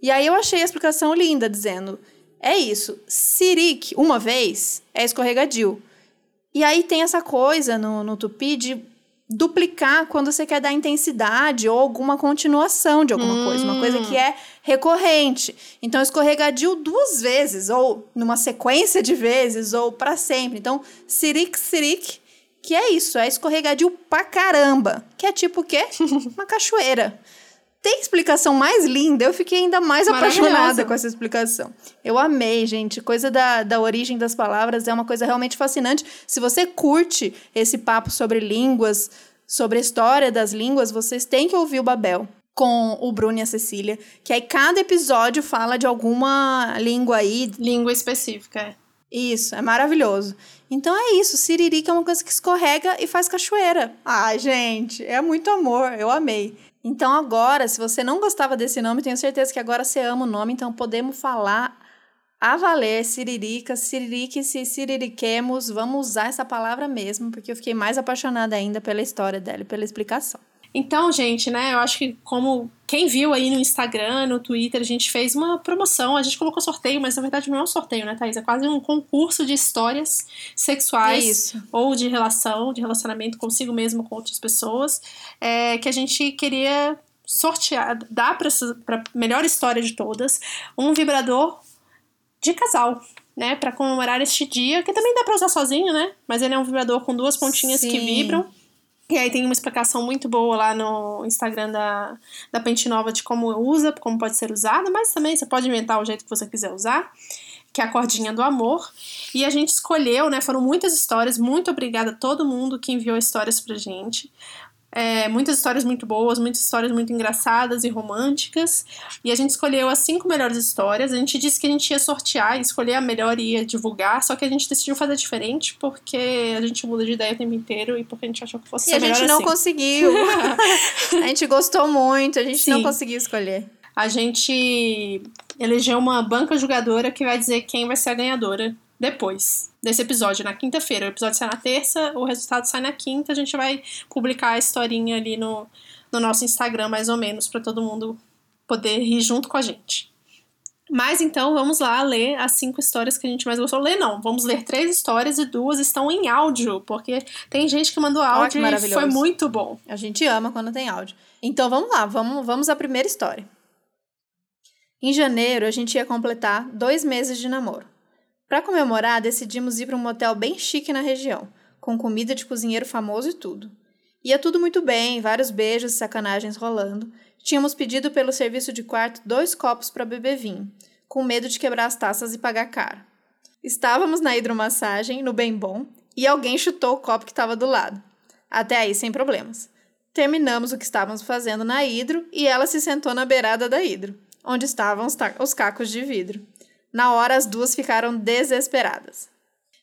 E aí eu achei a explicação linda, dizendo: é isso, Siric, uma vez, é escorregadio. E aí tem essa coisa no, no tupi de duplicar quando você quer dar intensidade ou alguma continuação de alguma hum. coisa, uma coisa que é recorrente. Então escorregadio duas vezes ou numa sequência de vezes ou para sempre. Então sirik sirik, que é isso, é escorregadio pra caramba, que é tipo o quê? [LAUGHS] Uma cachoeira. Tem explicação mais linda, eu fiquei ainda mais apaixonada com essa explicação. Eu amei, gente. Coisa da, da origem das palavras é uma coisa realmente fascinante. Se você curte esse papo sobre línguas, sobre a história das línguas, vocês têm que ouvir o Babel com o Bruno e a Cecília, que aí cada episódio fala de alguma língua aí. Língua específica, é. Isso, é maravilhoso. Então é isso, siririca é uma coisa que escorrega e faz cachoeira. Ai, gente, é muito amor, eu amei. Então agora, se você não gostava desse nome, tenho certeza que agora você ama o nome, então podemos falar a valer, siririca, siririque, se siririquemos, vamos usar essa palavra mesmo, porque eu fiquei mais apaixonada ainda pela história dela e pela explicação. Então, gente, né, eu acho que como quem viu aí no Instagram, no Twitter, a gente fez uma promoção, a gente colocou sorteio, mas na verdade não é um sorteio, né, Thaís? É quase um concurso de histórias sexuais Isso. ou de relação, de relacionamento consigo mesmo com outras pessoas, é, que a gente queria sortear, dar para a melhor história de todas, um vibrador de casal, né, para comemorar este dia, que também dá para usar sozinho, né? Mas ele é um vibrador com duas pontinhas Sim. que vibram e aí tem uma explicação muito boa lá no Instagram da, da Pente Nova de como usa, como pode ser usada, mas também você pode inventar o jeito que você quiser usar, que é a cordinha do amor. E a gente escolheu, né? Foram muitas histórias. Muito obrigada a todo mundo que enviou histórias pra gente. É, muitas histórias muito boas, muitas histórias muito engraçadas e românticas. E a gente escolheu as cinco melhores histórias. A gente disse que a gente ia sortear, escolher a melhor e ia divulgar, só que a gente decidiu fazer diferente porque a gente muda de ideia o tempo inteiro e porque a gente achou que fosse e ser melhor assim. a gente não conseguiu. [LAUGHS] a gente gostou muito, a gente Sim. não conseguiu escolher. A gente elegeu uma banca jogadora que vai dizer quem vai ser a ganhadora depois desse episódio, na quinta-feira. O episódio sai na terça, o resultado sai na quinta. A gente vai publicar a historinha ali no, no nosso Instagram, mais ou menos, para todo mundo poder rir junto com a gente. Mas então vamos lá ler as cinco histórias que a gente mais gostou. Ler não, vamos ler três histórias e duas estão em áudio, porque tem gente que mandou áudio que e foi muito bom. A gente ama quando tem áudio. Então vamos lá, vamos, vamos à primeira história. Em janeiro, a gente ia completar dois meses de namoro. Para comemorar, decidimos ir para um motel bem chique na região, com comida de cozinheiro famoso e tudo. Ia tudo muito bem, vários beijos e sacanagens rolando. Tínhamos pedido pelo serviço de quarto dois copos para beber vinho, com medo de quebrar as taças e pagar caro. Estávamos na hidromassagem, no bem bom, e alguém chutou o copo que estava do lado. Até aí, sem problemas. Terminamos o que estávamos fazendo na hidro e ela se sentou na beirada da hidro, onde estavam os, os cacos de vidro. Na hora, as duas ficaram desesperadas.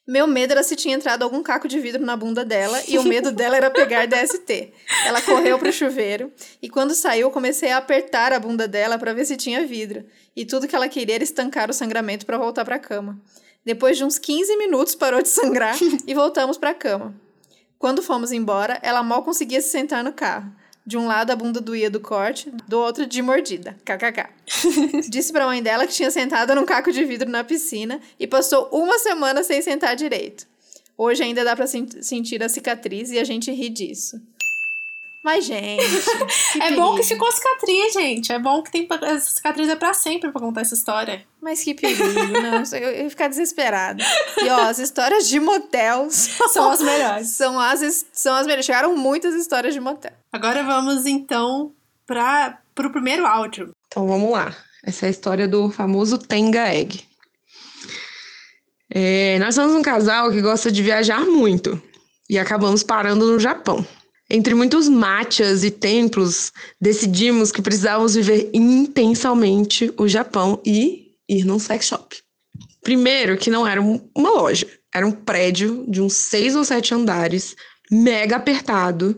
Meu medo era se tinha entrado algum caco de vidro na bunda dela e o medo [LAUGHS] dela era pegar DST. Ela correu pro chuveiro e quando saiu comecei a apertar a bunda dela para ver se tinha vidro. E tudo que ela queria era estancar o sangramento para voltar para cama. Depois de uns 15 minutos parou de sangrar [LAUGHS] e voltamos para cama. Quando fomos embora, ela mal conseguia se sentar no carro. De um lado a bunda doía do corte, do outro de mordida. KKK. [LAUGHS] Disse pra mãe dela que tinha sentado num caco de vidro na piscina e passou uma semana sem sentar direito. Hoje ainda dá pra sentir a cicatriz e a gente ri disso. Mas, gente. [LAUGHS] é bom que ficou cicatriz, gente. É bom que tem. Essa cicatriz é pra sempre pra contar essa história. Mas que perigo, não. Eu ia ficar desesperada. E, ó, as histórias de motel [LAUGHS] são, são as melhores. São as, são as melhores. Chegaram muitas histórias de motel. Agora vamos, então, para o primeiro áudio. Então vamos lá. Essa é a história do famoso Tenga Egg. É, nós somos um casal que gosta de viajar muito e acabamos parando no Japão. Entre muitos matchas e templos, decidimos que precisávamos viver intensamente o Japão e ir num sex shop. Primeiro, que não era uma loja, era um prédio de uns seis ou sete andares, mega apertado.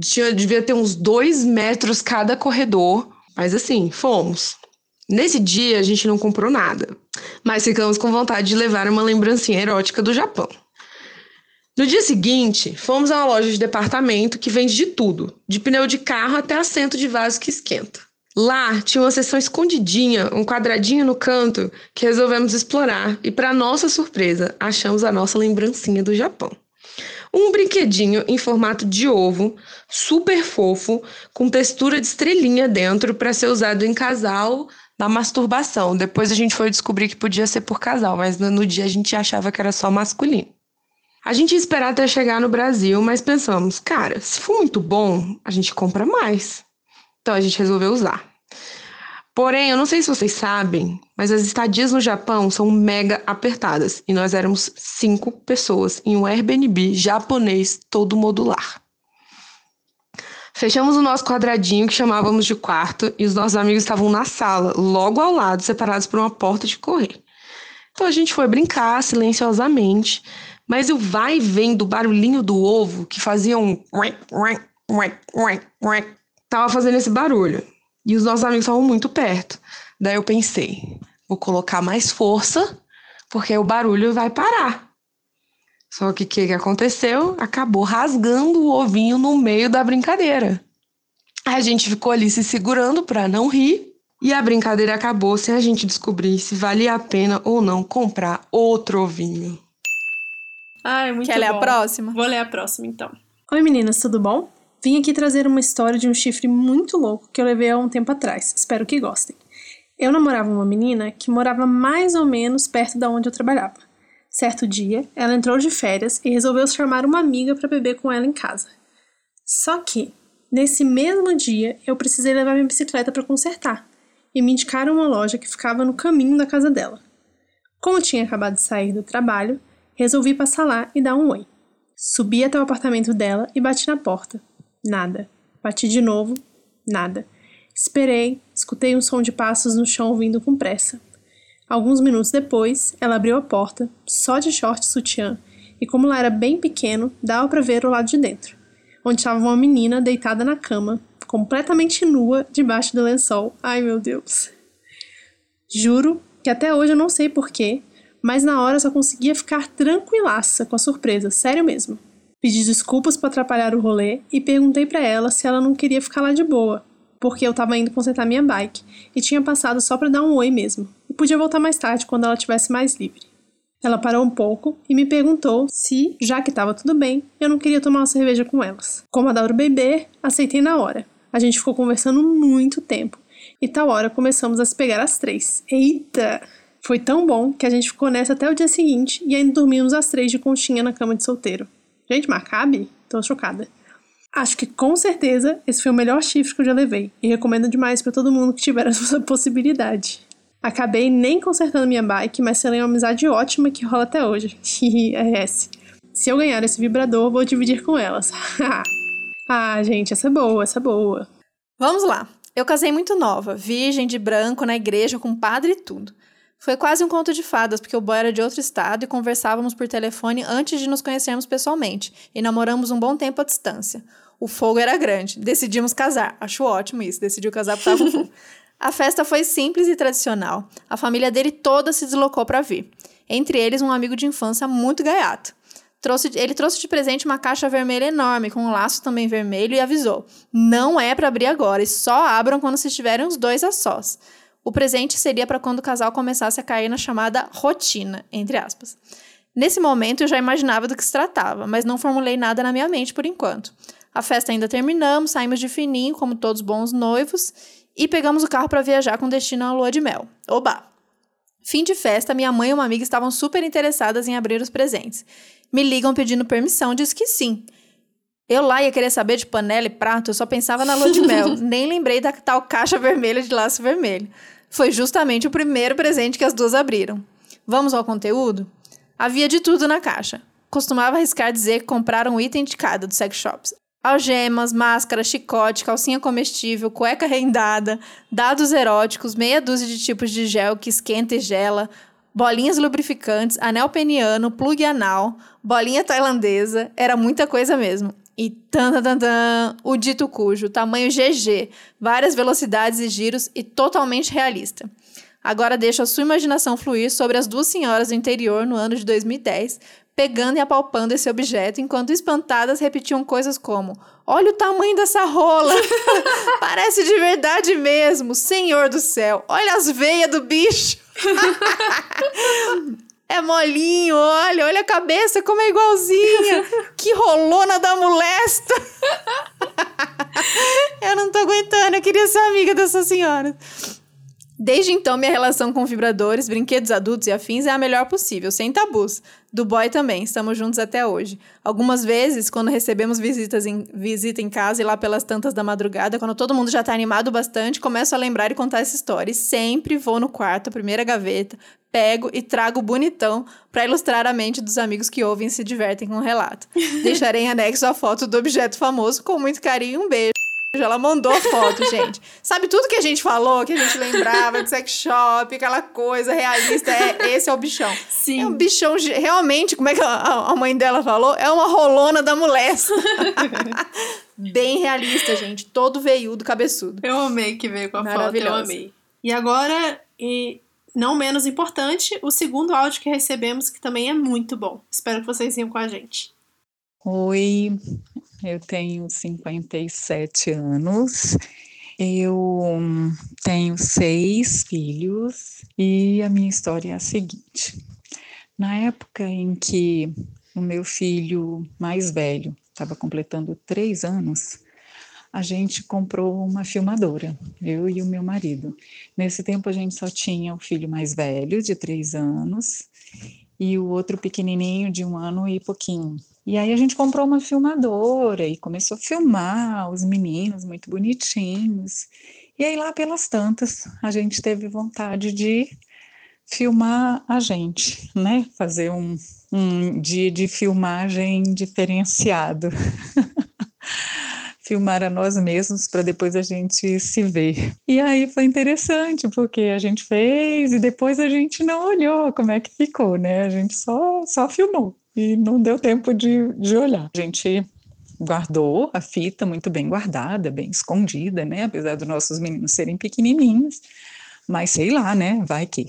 Tinha, devia ter uns dois metros cada corredor, mas assim, fomos. Nesse dia a gente não comprou nada, mas ficamos com vontade de levar uma lembrancinha erótica do Japão. No dia seguinte, fomos a uma loja de departamento que vende de tudo, de pneu de carro até assento de vaso que esquenta. Lá tinha uma seção escondidinha, um quadradinho no canto, que resolvemos explorar e, para nossa surpresa, achamos a nossa lembrancinha do Japão. Um brinquedinho em formato de ovo, super fofo, com textura de estrelinha dentro para ser usado em casal na masturbação. Depois a gente foi descobrir que podia ser por casal, mas no, no dia a gente achava que era só masculino. A gente ia esperar até chegar no Brasil, mas pensamos, cara, se for muito bom, a gente compra mais. Então a gente resolveu usar. Porém, eu não sei se vocês sabem, mas as estadias no Japão são mega apertadas e nós éramos cinco pessoas em um Airbnb japonês todo modular. Fechamos o nosso quadradinho que chamávamos de quarto e os nossos amigos estavam na sala, logo ao lado, separados por uma porta de correr. Então a gente foi brincar silenciosamente mas o vai e vem do barulhinho do ovo que fazia um. Tava fazendo esse barulho. E os nossos amigos estavam muito perto. Daí eu pensei, vou colocar mais força, porque o barulho vai parar. Só que o que, que aconteceu? Acabou rasgando o ovinho no meio da brincadeira. A gente ficou ali se segurando para não rir. E a brincadeira acabou sem a gente descobrir se valia a pena ou não comprar outro ovinho. Ai, muito Quer ler bom. a próxima? Vou ler a próxima, então. Oi, meninas, tudo bom? Vim aqui trazer uma história de um chifre muito louco que eu levei há um tempo atrás. Espero que gostem. Eu namorava uma menina que morava mais ou menos perto da onde eu trabalhava. Certo dia, ela entrou de férias e resolveu chamar uma amiga para beber com ela em casa. Só que, nesse mesmo dia, eu precisei levar minha bicicleta para consertar e me indicaram uma loja que ficava no caminho da casa dela. Como tinha acabado de sair do trabalho, Resolvi passar lá e dar um oi. Subi até o apartamento dela e bati na porta. Nada. Bati de novo. Nada. Esperei, escutei um som de passos no chão vindo com pressa. Alguns minutos depois, ela abriu a porta, só de short e sutiã, e como lá era bem pequeno, dava para ver o lado de dentro, onde estava uma menina deitada na cama, completamente nua, debaixo do lençol. Ai meu Deus! Juro que até hoje eu não sei porquê, mas na hora só conseguia ficar tranquilaça com a surpresa, sério mesmo. Pedi desculpas por atrapalhar o rolê e perguntei para ela se ela não queria ficar lá de boa, porque eu tava indo consertar minha bike e tinha passado só para dar um oi mesmo. E podia voltar mais tarde quando ela tivesse mais livre. Ela parou um pouco e me perguntou se, já que estava tudo bem, eu não queria tomar uma cerveja com elas. Como adoro beber, aceitei na hora. A gente ficou conversando muito tempo e tal hora começamos a se pegar às três. Eita! Foi tão bom que a gente ficou nessa até o dia seguinte e ainda dormimos às três de conchinha na cama de solteiro. Gente, mas cabe? Tô chocada. Acho que com certeza esse foi o melhor chifre que eu já levei e recomendo demais para todo mundo que tiver [LAUGHS] essa possibilidade. Acabei nem consertando minha bike, mas selei uma amizade ótima que rola até hoje. [LAUGHS] RS. Se eu ganhar esse vibrador, vou dividir com elas. [LAUGHS] ah, gente, essa é boa, essa é boa. Vamos lá. Eu casei muito nova, virgem de branco na igreja com padre e tudo. Foi quase um conto de fadas, porque o boy era de outro estado e conversávamos por telefone antes de nos conhecermos pessoalmente, e namoramos um bom tempo à distância. O fogo era grande, decidimos casar. Acho ótimo isso, decidiu casar porque tava fogo. [LAUGHS] A festa foi simples e tradicional. A família dele toda se deslocou para vir. Entre eles, um amigo de infância muito gaiato. Trouxe, ele trouxe de presente uma caixa vermelha enorme, com um laço também vermelho, e avisou: Não é para abrir agora, e só abram quando se estiverem os dois a sós. O presente seria para quando o casal começasse a cair na chamada rotina, entre aspas. Nesse momento eu já imaginava do que se tratava, mas não formulei nada na minha mente por enquanto. A festa ainda terminamos, saímos de fininho, como todos bons noivos, e pegamos o carro para viajar com destino à lua de mel. Oba! Fim de festa, minha mãe e uma amiga estavam super interessadas em abrir os presentes me ligam pedindo permissão, diz que sim. Eu lá ia querer saber de panela e prato, eu só pensava na lua de mel, [LAUGHS] nem lembrei da tal caixa vermelha de laço vermelho. Foi justamente o primeiro presente que as duas abriram. Vamos ao conteúdo? Havia de tudo na caixa. Costumava arriscar dizer que compraram um item de cada dos sex shops. Algemas, máscara, chicote, calcinha comestível, cueca rendada, dados eróticos, meia dúzia de tipos de gel que esquenta e gela, bolinhas lubrificantes, anel peniano, plug anal, bolinha tailandesa, era muita coisa mesmo. E tan, tan, tan, tan, o dito cujo, tamanho GG, várias velocidades e giros e totalmente realista. Agora deixo a sua imaginação fluir sobre as duas senhoras do interior no ano de 2010, pegando e apalpando esse objeto, enquanto espantadas repetiam coisas como: Olha o tamanho dessa rola! [LAUGHS] Parece de verdade mesmo! Senhor do céu! Olha as veias do bicho! [LAUGHS] É molinho, olha, olha a cabeça como é igualzinha. [LAUGHS] Que rolona da molesta. [LAUGHS] eu não tô aguentando, eu queria ser amiga dessa senhora. Desde então, minha relação com vibradores, brinquedos adultos e afins é a melhor possível, sem tabus. Do boy também, estamos juntos até hoje. Algumas vezes, quando recebemos visitas em, visita em casa e lá pelas tantas da madrugada, quando todo mundo já tá animado bastante, começo a lembrar e contar essa história. E sempre vou no quarto, primeira gaveta, pego e trago bonitão para ilustrar a mente dos amigos que ouvem e se divertem com o relato. [LAUGHS] Deixarei em anexo a foto do objeto famoso com muito carinho e um beijo. Ela mandou a foto, [LAUGHS] gente. Sabe tudo que a gente falou, que a gente lembrava de sex shop, aquela coisa realista? É, esse é o bichão. Sim. É um bichão, realmente, como é que a, a mãe dela falou? É uma rolona da molesta. [LAUGHS] Bem realista, gente. Todo veiudo, cabeçudo. Eu amei que veio com a foto, eu amei. E agora, e não menos importante, o segundo áudio que recebemos, que também é muito bom. Espero que vocês venham com a gente. Oi, eu tenho 57 anos, eu tenho seis filhos e a minha história é a seguinte. Na época em que o meu filho mais velho estava completando três anos, a gente comprou uma filmadora, eu e o meu marido. Nesse tempo a gente só tinha o filho mais velho, de três anos, e o outro pequenininho de um ano e pouquinho. E aí a gente comprou uma filmadora e começou a filmar os meninos muito bonitinhos. E aí lá pelas tantas a gente teve vontade de filmar a gente, né? Fazer um, um dia de filmagem diferenciado. [LAUGHS] filmar a nós mesmos para depois a gente se ver. E aí foi interessante, porque a gente fez e depois a gente não olhou como é que ficou, né? A gente só, só filmou e não deu tempo de, de olhar. A gente guardou a fita muito bem guardada, bem escondida, né? Apesar dos nossos meninos serem pequenininhos, mas sei lá, né? Vai que.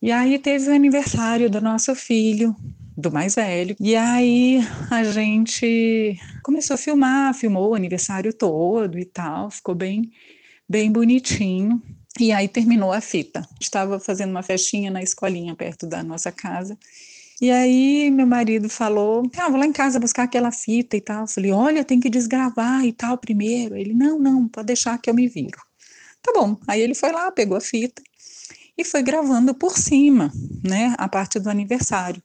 E aí teve o aniversário do nosso filho do mais velho. E aí a gente começou a filmar, filmou o aniversário todo e tal, ficou bem, bem bonitinho. E aí terminou a fita. Estava fazendo uma festinha na escolinha perto da nossa casa. E aí meu marido falou: Ah, vou lá em casa buscar aquela fita e tal. Eu falei: Olha, tem que desgravar e tal primeiro. Ele: Não, não, pode deixar que eu me viro. Tá bom. Aí ele foi lá, pegou a fita e foi gravando por cima, né, a parte do aniversário.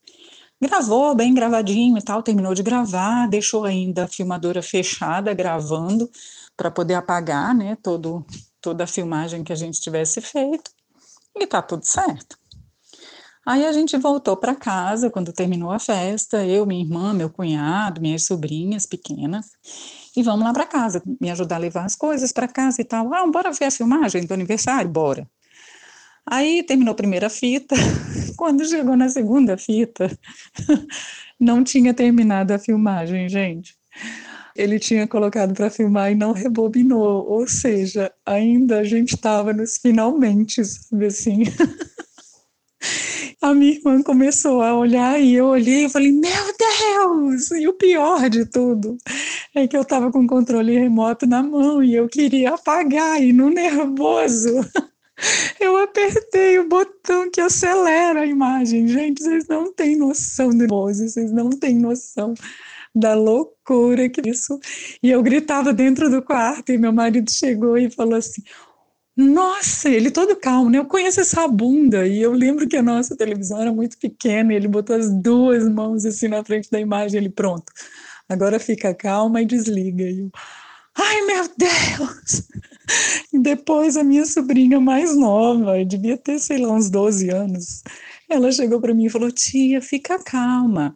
Gravou bem gravadinho e tal, terminou de gravar, deixou ainda a filmadora fechada gravando para poder apagar, né, todo, toda a filmagem que a gente tivesse feito. E tá tudo certo. Aí a gente voltou para casa quando terminou a festa, eu, minha irmã, meu cunhado, minhas sobrinhas pequenas, e vamos lá para casa, me ajudar a levar as coisas para casa e tal. Ah, bora ver a filmagem do aniversário? Bora. Aí terminou a primeira fita, [LAUGHS] quando chegou na segunda fita, [LAUGHS] não tinha terminado a filmagem, gente. Ele tinha colocado para filmar e não rebobinou, ou seja, ainda a gente estava nos finalmente, sabe assim. [LAUGHS] a minha irmã começou a olhar e eu olhei e falei, meu Deus! E o pior de tudo é que eu estava com o controle remoto na mão e eu queria apagar e no nervoso [LAUGHS] eu apertei o botão que acelera a imagem. Gente, vocês não têm noção do nervoso, vocês não têm noção da loucura que isso. E eu gritava dentro do quarto e meu marido chegou e falou assim: nossa, ele todo calmo, né? Eu conheço essa bunda. E eu lembro que a nossa televisão era muito pequena e ele botou as duas mãos assim na frente da imagem. Ele, pronto, agora fica calma e desliga. E eu, ai meu Deus! E depois a minha sobrinha mais nova, devia ter, sei lá, uns 12 anos, ela chegou para mim e falou: tia, fica calma.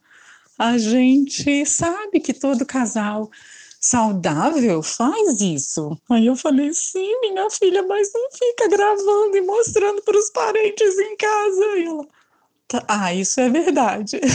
A gente sabe que todo casal saudável faz isso. Aí eu falei, sim, minha filha, mas não fica gravando e mostrando para os parentes em casa. E ela, tá, ah, isso é verdade. [LAUGHS]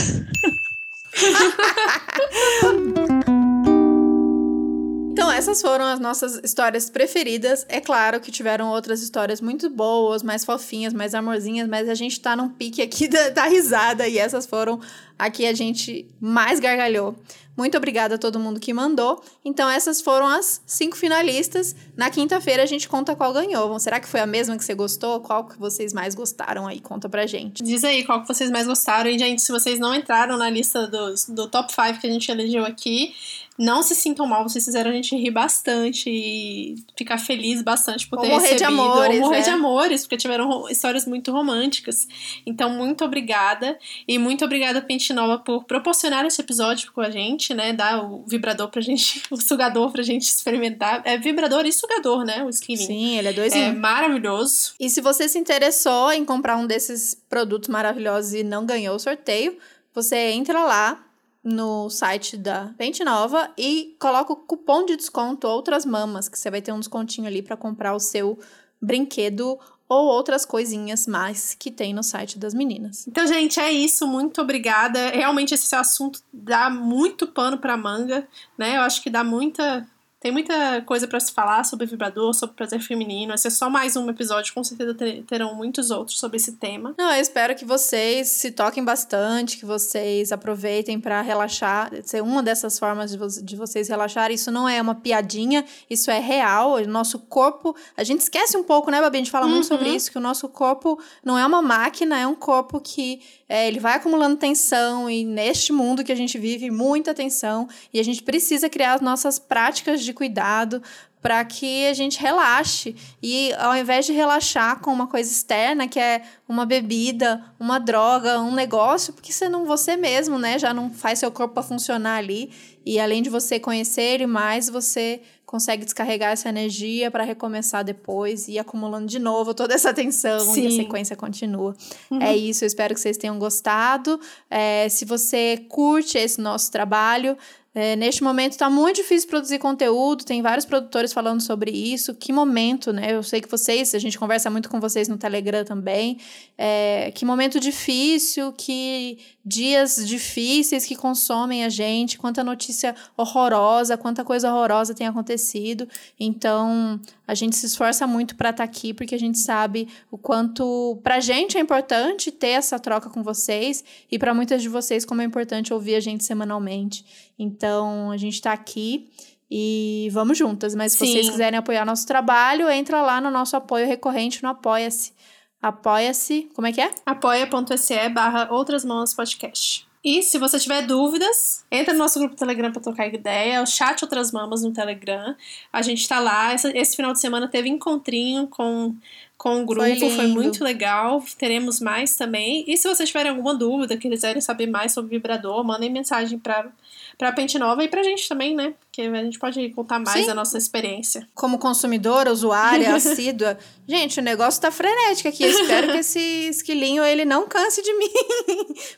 Então, essas foram as nossas histórias preferidas. É claro que tiveram outras histórias muito boas, mais fofinhas, mais amorzinhas, mas a gente tá num pique aqui [LAUGHS] da, da risada e essas foram a que a gente mais gargalhou. Muito obrigada a todo mundo que mandou. Então, essas foram as cinco finalistas. Na quinta-feira a gente conta qual ganhou. Será que foi a mesma que você gostou? Qual que vocês mais gostaram aí? Conta pra gente. Diz aí qual que vocês mais gostaram. E, gente, se vocês não entraram na lista dos, do top 5 que a gente elegeu aqui, não se sintam mal, vocês fizeram a gente rir bastante e ficar feliz bastante por ter ou morrer recebido. De amores, ou morrer de amores, porque tiveram histórias muito românticas. Então, muito obrigada. E muito obrigada, Pente Nova, por proporcionar esse episódio com a gente, né? Dar o vibrador pra gente, [LAUGHS] o sugador pra gente experimentar. É vibrador e sugador, né? O skinny. Sim, ele é dois É maravilhoso. E se você se interessou em comprar um desses produtos maravilhosos e não ganhou o sorteio, você entra lá no site da Pente Nova e coloca o cupom de desconto Outras Mamas, que você vai ter um descontinho ali para comprar o seu brinquedo ou outras coisinhas mais que tem no site das meninas. Então, gente, é isso. Muito obrigada. Realmente esse assunto dá muito pano pra manga, né? Eu acho que dá muita tem muita coisa para se falar sobre vibrador, sobre prazer feminino. Esse é só mais um episódio, com certeza ter- terão muitos outros sobre esse tema. Não, eu espero que vocês se toquem bastante, que vocês aproveitem para relaxar, ser uma dessas formas de, vo de vocês relaxar. Isso não é uma piadinha, isso é real. O nosso corpo, a gente esquece um pouco, né, Babi? A gente fala muito sobre isso, que o nosso corpo não é uma máquina, é um corpo que é, ele vai acumulando tensão e neste mundo que a gente vive, muita tensão. E a gente precisa criar as nossas práticas de cuidado para que a gente relaxe. E ao invés de relaxar com uma coisa externa, que é uma bebida, uma droga, um negócio, porque você não você mesmo, né, já não faz seu corpo funcionar ali. E além de você conhecer ele mais, você consegue descarregar essa energia para recomeçar depois e ir acumulando de novo toda essa tensão e a Sim. sequência continua. É isso, eu espero que vocês tenham gostado. É, se você curte esse nosso trabalho, É, neste momento está muito difícil produzir conteúdo, tem vários produtores falando sobre isso. Que momento, né? Eu sei que vocês, a gente conversa muito com vocês no Telegram também. É, que momento difícil, que dias difíceis que consomem a gente, quanta notícia horrorosa, quanta coisa horrorosa tem acontecido. Então, a gente se esforça muito para estar tá aqui, porque a gente sabe o quanto pra gente é importante ter essa troca com vocês e para muitas de vocês como é importante ouvir a gente semanalmente. Então, a gente está aqui e vamos juntas. Mas se Sim. vocês quiserem apoiar nosso trabalho, entra lá no nosso apoio recorrente no Apoia-se. Apoia-se. Como é que é? apoia.se barra Outras Mãos Podcast. E se você tiver dúvidas, entra no nosso grupo Telegram para trocar ideia, é o chat Outras Mamas no Telegram. A gente está lá. Esse final de semana teve encontrinho com com o grupo, foi, foi, muito legal. Teremos mais também. E se vocês tiverem alguma dúvida, quiserem saber mais sobre vibrador, mandem mensagem para pra Pente Nova e pra gente também, né? Porque a gente pode contar mais Sim. da nossa experiência. Como consumidora, usuária, [LAUGHS] assídua. Gente, o negócio tá frenético aqui. Eu espero que esse esquilinho ele não canse de [LAUGHS] mim.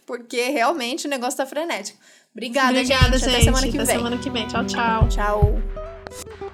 Porque realmente o negócio tá frenético. Obrigada, Obrigada gente. gente. Até semana que Até vem. semana que vem. Tchau, tchau. Tchau.